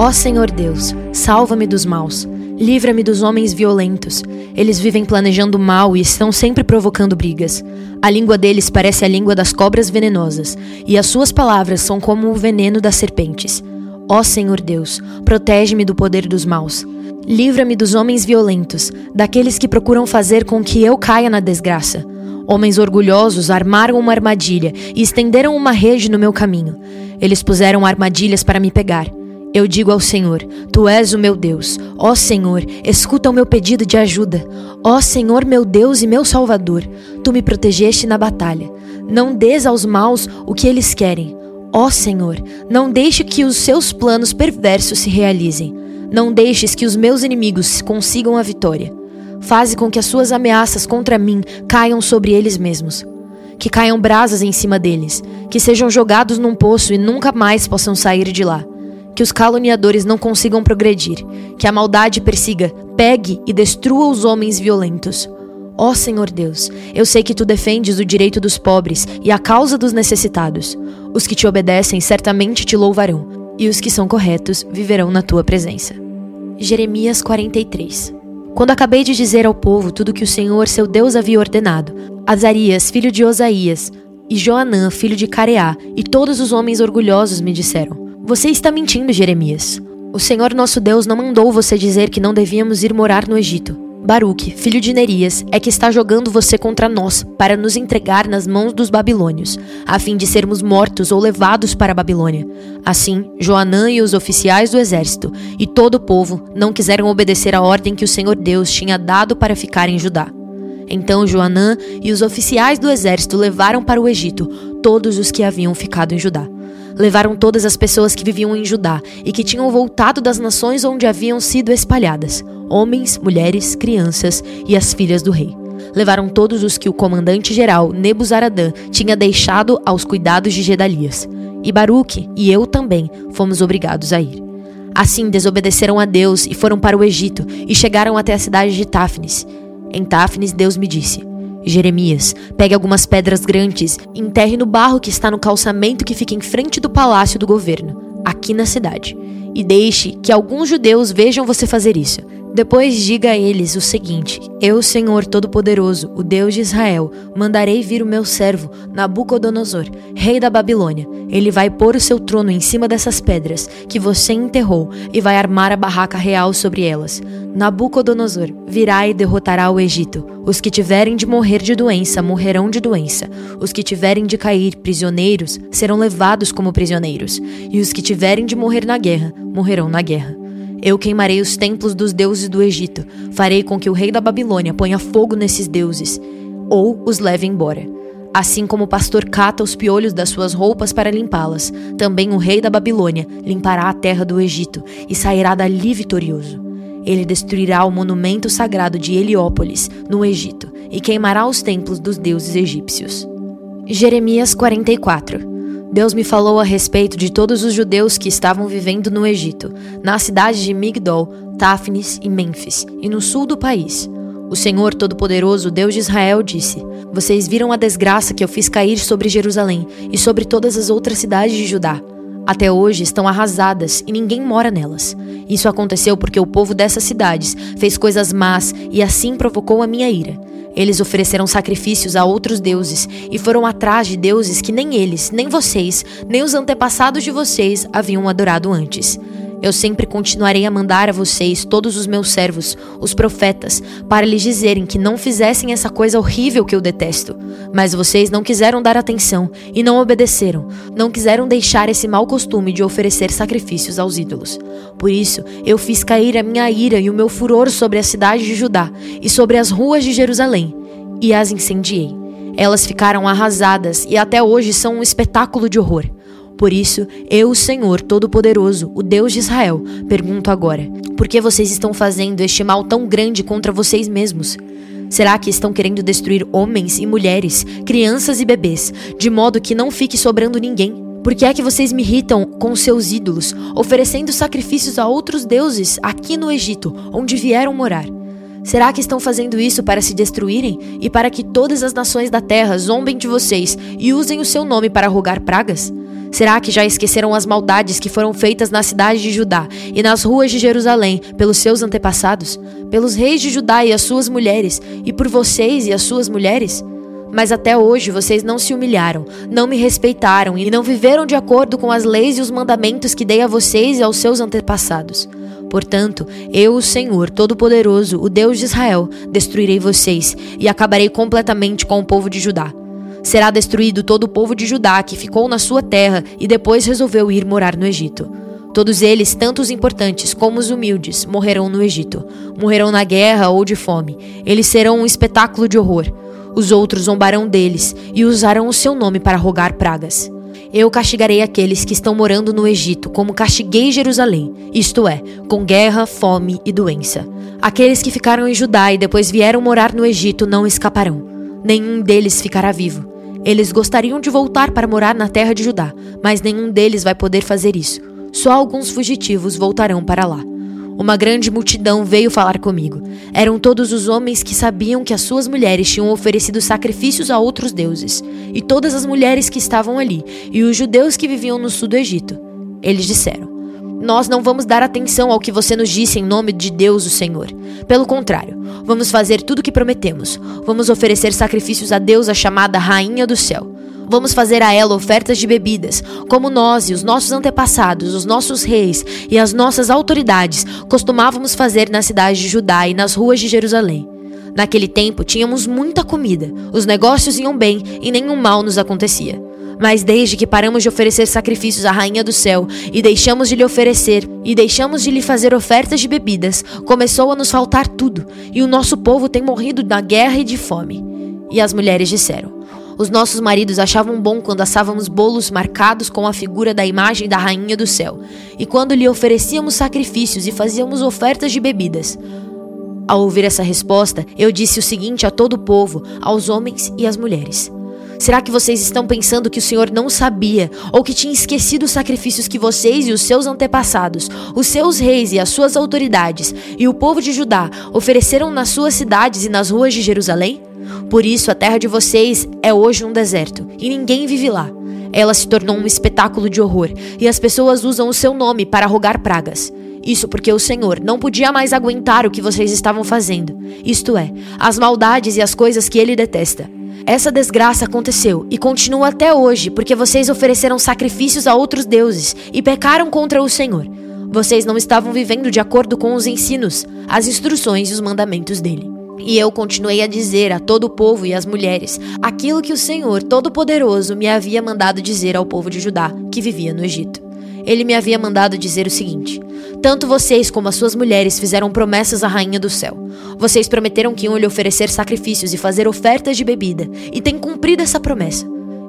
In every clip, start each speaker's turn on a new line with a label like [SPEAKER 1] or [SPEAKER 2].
[SPEAKER 1] Ó Senhor Deus, salva-me dos maus. Livra-me dos homens violentos. Eles vivem planejando mal e estão sempre provocando brigas. A língua deles parece a língua das cobras venenosas, e as suas palavras são como o veneno das serpentes. Ó Senhor Deus, protege-me do poder dos maus. Livra-me dos homens violentos, daqueles que procuram fazer com que eu caia na desgraça. Homens orgulhosos armaram uma armadilha e estenderam uma rede no meu caminho. Eles puseram armadilhas para me pegar. Eu digo ao Senhor: Tu és o meu Deus. Ó Senhor, escuta o meu pedido de ajuda. Ó Senhor, meu Deus e meu Salvador, tu me protegeste na batalha. Não des aos maus o que eles querem. Ó Senhor, não deixe que os seus planos perversos se realizem. Não deixes que os meus inimigos consigam a vitória. Faze com que as suas ameaças contra mim caiam sobre eles mesmos. Que caiam brasas em cima deles, que sejam jogados num poço e nunca mais possam sair de lá. Que os caluniadores não consigam progredir, que a maldade persiga, pegue e destrua os homens violentos. Ó Senhor Deus, eu sei que tu defendes o direito dos pobres e a causa dos necessitados. Os que te obedecem certamente te louvarão e os que são corretos viverão na tua presença. Jeremias 43 Quando acabei de dizer ao povo tudo que o Senhor seu Deus havia ordenado, Azarias, filho de Osaías, e Joanã, filho de Careá, e todos os homens orgulhosos me disseram: Você está mentindo, Jeremias. O Senhor nosso Deus não mandou você dizer que não devíamos ir morar no Egito. Baruque, filho de Nerias, é que está jogando você contra nós, para nos entregar nas mãos dos babilônios, a fim de sermos mortos ou levados para a Babilônia. Assim, Joanã e os oficiais do exército e todo o povo não quiseram obedecer a ordem que o Senhor Deus tinha dado para ficar em Judá. Então Joanã e os oficiais do exército levaram para o Egito todos os que haviam ficado em Judá levaram todas as pessoas que viviam em Judá e que tinham voltado das nações onde haviam sido espalhadas, homens, mulheres, crianças e as filhas do rei. Levaram todos os que o comandante-geral Nebuzaradã tinha deixado aos cuidados de Gedalias. E Baruque e eu também fomos obrigados a ir. Assim desobedeceram a Deus e foram para o Egito e chegaram até a cidade de Táfnis. Em Táfnis, Deus me disse: Jeremias, pegue algumas pedras grandes enterre no barro que está no calçamento que fica em frente do palácio do governo, aqui na cidade. E deixe que alguns judeus vejam você fazer isso. Depois diga a eles o seguinte: Eu, Senhor Todo-Poderoso, o Deus de Israel, mandarei vir o meu servo, Nabucodonosor, rei da Babilônia. Ele vai pôr o seu trono em cima dessas pedras que você enterrou e vai armar a barraca real sobre elas. Nabucodonosor virá e derrotará o Egito. Os que tiverem de morrer de doença morrerão de doença. Os que tiverem de cair prisioneiros serão levados como prisioneiros. E os que tiverem de morrer na guerra morrerão na guerra. Eu queimarei os templos dos deuses do Egito, farei com que o rei da Babilônia ponha fogo nesses deuses, ou os leve embora. Assim como o pastor cata os piolhos das suas roupas para limpá-las, também o rei da Babilônia limpará a terra do Egito e sairá dali vitorioso. Ele destruirá o monumento sagrado de Heliópolis, no Egito, e queimará os templos dos deuses egípcios. Jeremias 44 Deus me falou a respeito de todos os judeus que estavam vivendo no Egito, na cidade de Migdol, Táfnis e Mênfis, e no sul do país. O Senhor Todo-Poderoso, Deus de Israel, disse: Vocês viram a desgraça que eu fiz cair sobre Jerusalém e sobre todas as outras cidades de Judá. Até hoje estão arrasadas e ninguém mora nelas. Isso aconteceu porque o povo dessas cidades fez coisas más e assim provocou a minha ira. Eles ofereceram sacrifícios a outros deuses e foram atrás de deuses que nem eles, nem vocês, nem os antepassados de vocês haviam adorado antes. Eu sempre continuarei a mandar a vocês todos os meus servos, os profetas, para lhes dizerem que não fizessem essa coisa horrível que eu detesto. Mas vocês não quiseram dar atenção e não obedeceram, não quiseram deixar esse mau costume de oferecer sacrifícios aos ídolos. Por isso, eu fiz cair a minha ira e o meu furor sobre a cidade de Judá e sobre as ruas de Jerusalém, e as incendiei. Elas ficaram arrasadas e até hoje são um espetáculo de horror. Por isso, eu, o Senhor Todo-Poderoso, o Deus de Israel, pergunto agora: por que vocês estão fazendo este mal tão grande contra vocês mesmos? Será que estão querendo destruir homens e mulheres, crianças e bebês, de modo que não fique sobrando ninguém? Por que é que vocês me irritam com seus ídolos, oferecendo sacrifícios a outros deuses aqui no Egito, onde vieram morar? Será que estão fazendo isso para se destruírem e para que todas as nações da terra zombem de vocês e usem o seu nome para rogar pragas? Será que já esqueceram as maldades que foram feitas na cidade de Judá e nas ruas de Jerusalém pelos seus antepassados, pelos reis de Judá e as suas mulheres, e por vocês e as suas mulheres? Mas até hoje vocês não se humilharam, não me respeitaram e não viveram de acordo com as leis e os mandamentos que dei a vocês e aos seus antepassados. Portanto, eu, o Senhor Todo-Poderoso, o Deus de Israel, destruirei vocês e acabarei completamente com o povo de Judá. Será destruído todo o povo de Judá que ficou na sua terra e depois resolveu ir morar no Egito. Todos eles, tanto os importantes como os humildes, morrerão no Egito. Morrerão na guerra ou de fome. Eles serão um espetáculo de horror. Os outros zombarão deles e usarão o seu nome para rogar pragas. Eu castigarei aqueles que estão morando no Egito, como castiguei Jerusalém, isto é, com guerra, fome e doença. Aqueles que ficaram em Judá e depois vieram morar no Egito não escaparão. Nenhum deles ficará vivo. Eles gostariam de voltar para morar na terra de Judá, mas nenhum deles vai poder fazer isso. Só alguns fugitivos voltarão para lá. Uma grande multidão veio falar comigo. Eram todos os homens que sabiam que as suas mulheres tinham oferecido sacrifícios a outros deuses, e todas as mulheres que estavam ali, e os judeus que viviam no sul do Egito. Eles disseram: Nós não vamos dar atenção ao que você nos disse em nome de Deus, o Senhor. Pelo contrário, vamos fazer tudo o que prometemos. Vamos oferecer sacrifícios a Deus, a chamada Rainha do Céu. Vamos fazer a ela ofertas de bebidas, como nós e os nossos antepassados, os nossos reis e as nossas autoridades costumávamos fazer na cidade de Judá e nas ruas de Jerusalém. Naquele tempo tínhamos muita comida, os negócios iam bem e nenhum mal nos acontecia. Mas desde que paramos de oferecer sacrifícios à Rainha do Céu e deixamos de lhe oferecer e deixamos de lhe fazer ofertas de bebidas, começou a nos faltar tudo, e o nosso povo tem morrido na guerra e de fome. E as mulheres disseram: os nossos maridos achavam bom quando assávamos bolos marcados com a figura da imagem da rainha do céu, e quando lhe oferecíamos sacrifícios e fazíamos ofertas de bebidas. Ao ouvir essa resposta, eu disse o seguinte a todo o povo, aos homens e às mulheres: Será que vocês estão pensando que o Senhor não sabia ou que tinha esquecido os sacrifícios que vocês e os seus antepassados, os seus reis e as suas autoridades e o povo de Judá ofereceram nas suas cidades e nas ruas de Jerusalém? Por isso, a terra de vocês é hoje um deserto, e ninguém vive lá. Ela se tornou um espetáculo de horror, e as pessoas usam o seu nome para rogar pragas. Isso porque o Senhor não podia mais aguentar o que vocês estavam fazendo, isto é, as maldades e as coisas que ele detesta. Essa desgraça aconteceu e continua até hoje porque vocês ofereceram sacrifícios a outros deuses e pecaram contra o Senhor. Vocês não estavam vivendo de acordo com os ensinos, as instruções e os mandamentos dele. E eu continuei a dizer a todo o povo e às mulheres aquilo que o Senhor Todo-Poderoso me havia mandado dizer ao povo de Judá, que vivia no Egito. Ele me havia mandado dizer o seguinte: Tanto vocês como as suas mulheres fizeram promessas à rainha do céu. Vocês prometeram que iam lhe oferecer sacrifícios e fazer ofertas de bebida, e têm cumprido essa promessa.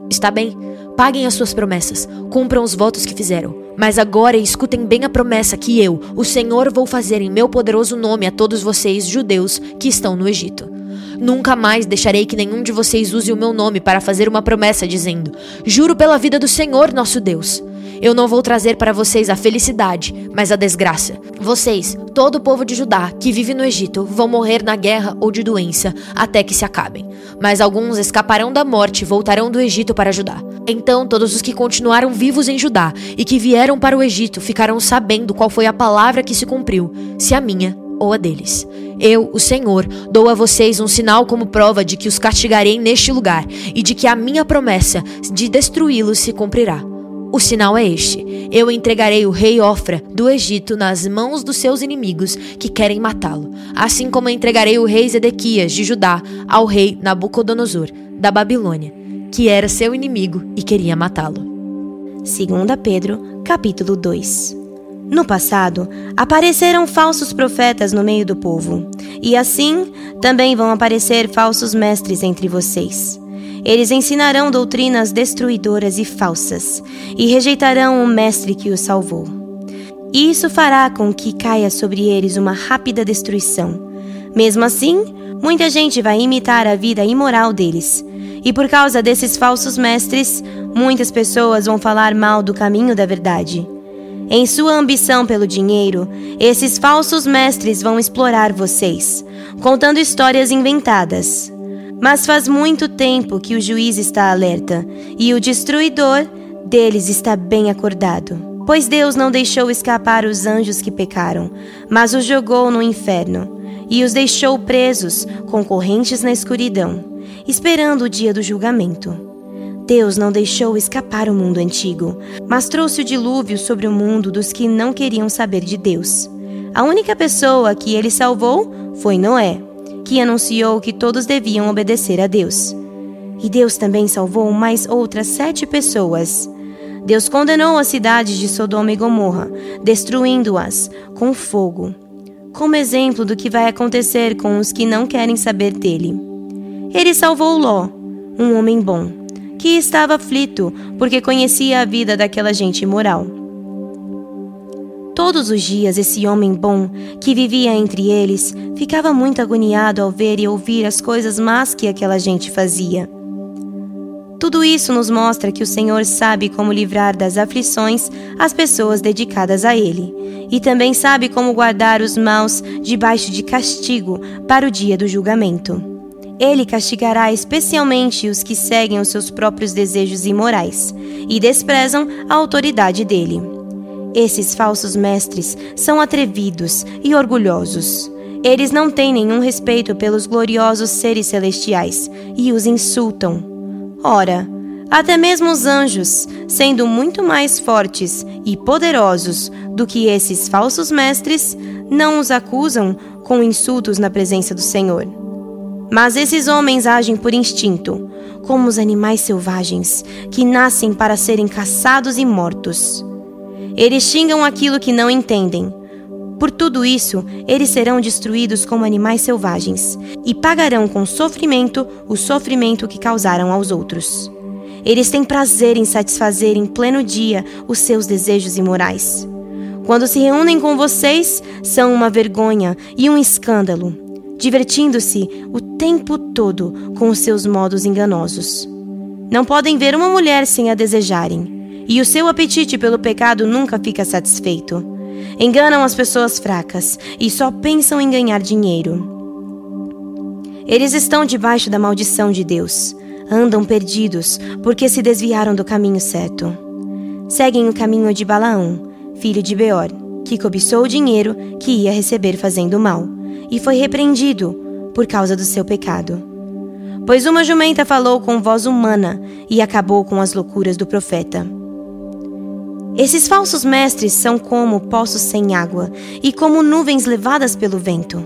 [SPEAKER 1] Está bem, paguem as suas promessas, cumpram os votos que fizeram. Mas agora escutem bem a promessa que eu, o Senhor, vou fazer em meu poderoso nome a todos vocês, judeus, que estão no Egito. Nunca mais deixarei que nenhum de vocês use o meu nome para fazer uma promessa, dizendo: Juro pela vida do Senhor nosso Deus. Eu não vou trazer para vocês a felicidade, mas a desgraça. Vocês, todo o povo de Judá que vive no Egito, vão morrer na guerra ou de doença até que se acabem. Mas alguns escaparão da morte e voltarão do Egito para Judá. Então todos os que continuaram vivos em Judá e que vieram para o Egito ficarão sabendo qual foi a palavra que se cumpriu, se a minha ou a deles. Eu, o Senhor, dou a vocês um sinal como prova de que os castigarei neste lugar e de que a minha promessa de destruí-los se cumprirá. O sinal é este: eu entregarei o rei Ofra do Egito nas mãos dos seus inimigos que querem matá-lo, assim como entregarei o rei Zedequias de Judá ao rei Nabucodonosor da Babilônia, que era seu inimigo e queria matá-lo.
[SPEAKER 2] 2 Pedro, capítulo 2 No passado, apareceram falsos profetas no meio do povo, e assim também vão aparecer falsos mestres entre vocês. Eles ensinarão doutrinas destruidoras e falsas, e rejeitarão o Mestre que os salvou. Isso fará com que caia sobre eles uma rápida destruição. Mesmo assim, muita gente vai imitar a vida imoral deles. E por causa desses falsos mestres, muitas pessoas vão falar mal do caminho da verdade. Em sua ambição pelo dinheiro, esses falsos mestres vão explorar vocês, contando histórias inventadas. Mas faz muito tempo que o juiz está alerta e o destruidor deles está bem acordado. Pois Deus não deixou escapar os anjos que pecaram, mas os jogou no inferno e os deixou presos, com correntes na escuridão, esperando o dia do julgamento. Deus não deixou escapar o mundo antigo, mas trouxe o dilúvio sobre o mundo dos que não queriam saber de Deus. A única pessoa que ele salvou foi Noé, que anunciou que todos deviam obedecer a Deus. E Deus também salvou mais outras sete pessoas. Deus condenou as cidades de Sodoma e Gomorra, destruindo-as com fogo, como exemplo do que vai acontecer com os que não querem saber dele. Ele salvou Ló, um homem bom, que estava aflito porque conhecia a vida daquela gente imoral. Todos os dias esse homem bom, que vivia entre eles, ficava muito agoniado ao ver e ouvir as coisas más que aquela gente fazia. Tudo isso nos mostra que o Senhor sabe como livrar das aflições as pessoas dedicadas a Ele, e também sabe como guardar os maus debaixo de castigo para o dia do julgamento. Ele castigará especialmente os que seguem os seus próprios desejos imorais e desprezam a autoridade dele. Esses falsos mestres são atrevidos e orgulhosos. Eles não têm nenhum respeito pelos gloriosos seres celestiais e os insultam. Ora, até mesmo os anjos, sendo muito mais fortes e poderosos do que esses falsos mestres, não os acusam com insultos na presença do Senhor. Mas esses homens agem por instinto, como os animais selvagens, que nascem para serem caçados e mortos. Eles xingam aquilo que não entendem. Por tudo isso, eles serão destruídos como animais selvagens e pagarão com sofrimento o sofrimento que causaram aos outros. Eles têm prazer em satisfazer em pleno dia os seus desejos imorais. Quando se reúnem com vocês, são uma vergonha e um escândalo, divertindo-se o tempo todo com os seus modos enganosos. Não podem ver uma mulher sem a desejarem, e o seu apetite pelo pecado nunca fica satisfeito. Enganam as pessoas fracas e só pensam em ganhar dinheiro. Eles estão debaixo da maldição de Deus. Andam perdidos porque se desviaram do caminho certo. Seguem o caminho de Balaão, filho de Beor, que cobiçou o dinheiro que ia receber fazendo mal, e foi repreendido por causa do seu pecado. Pois uma jumenta falou com voz humana e acabou com as loucuras do profeta. Esses falsos mestres são como poços sem água e como nuvens levadas pelo vento.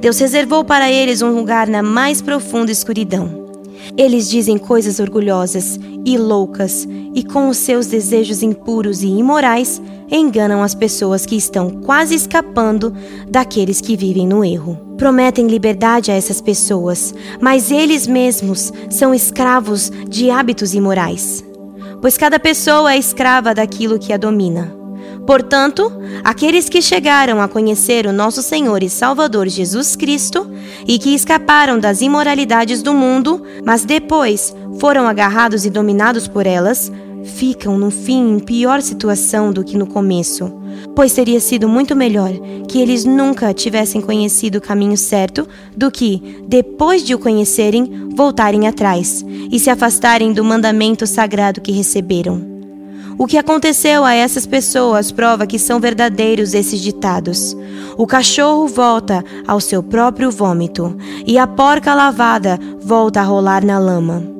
[SPEAKER 2] Deus reservou para eles um lugar na mais profunda escuridão. Eles dizem coisas orgulhosas e loucas, e com os seus desejos impuros e imorais, enganam as pessoas que estão quase escapando daqueles que vivem no erro. Prometem liberdade a essas pessoas, mas eles mesmos são escravos de hábitos imorais. Pois cada pessoa é escrava daquilo que a domina. Portanto, aqueles que chegaram a conhecer o nosso Senhor e Salvador Jesus Cristo e que escaparam das imoralidades do mundo, mas depois foram agarrados e dominados por elas, ficam no fim em pior situação do que no começo, pois teria sido muito melhor que eles nunca tivessem conhecido o caminho certo do que, depois de o conhecerem, voltarem atrás e se afastarem do mandamento sagrado que receberam. O que aconteceu a essas pessoas prova que são verdadeiros esses ditados. O cachorro volta ao seu próprio vômito, e a porca lavada volta a rolar na lama.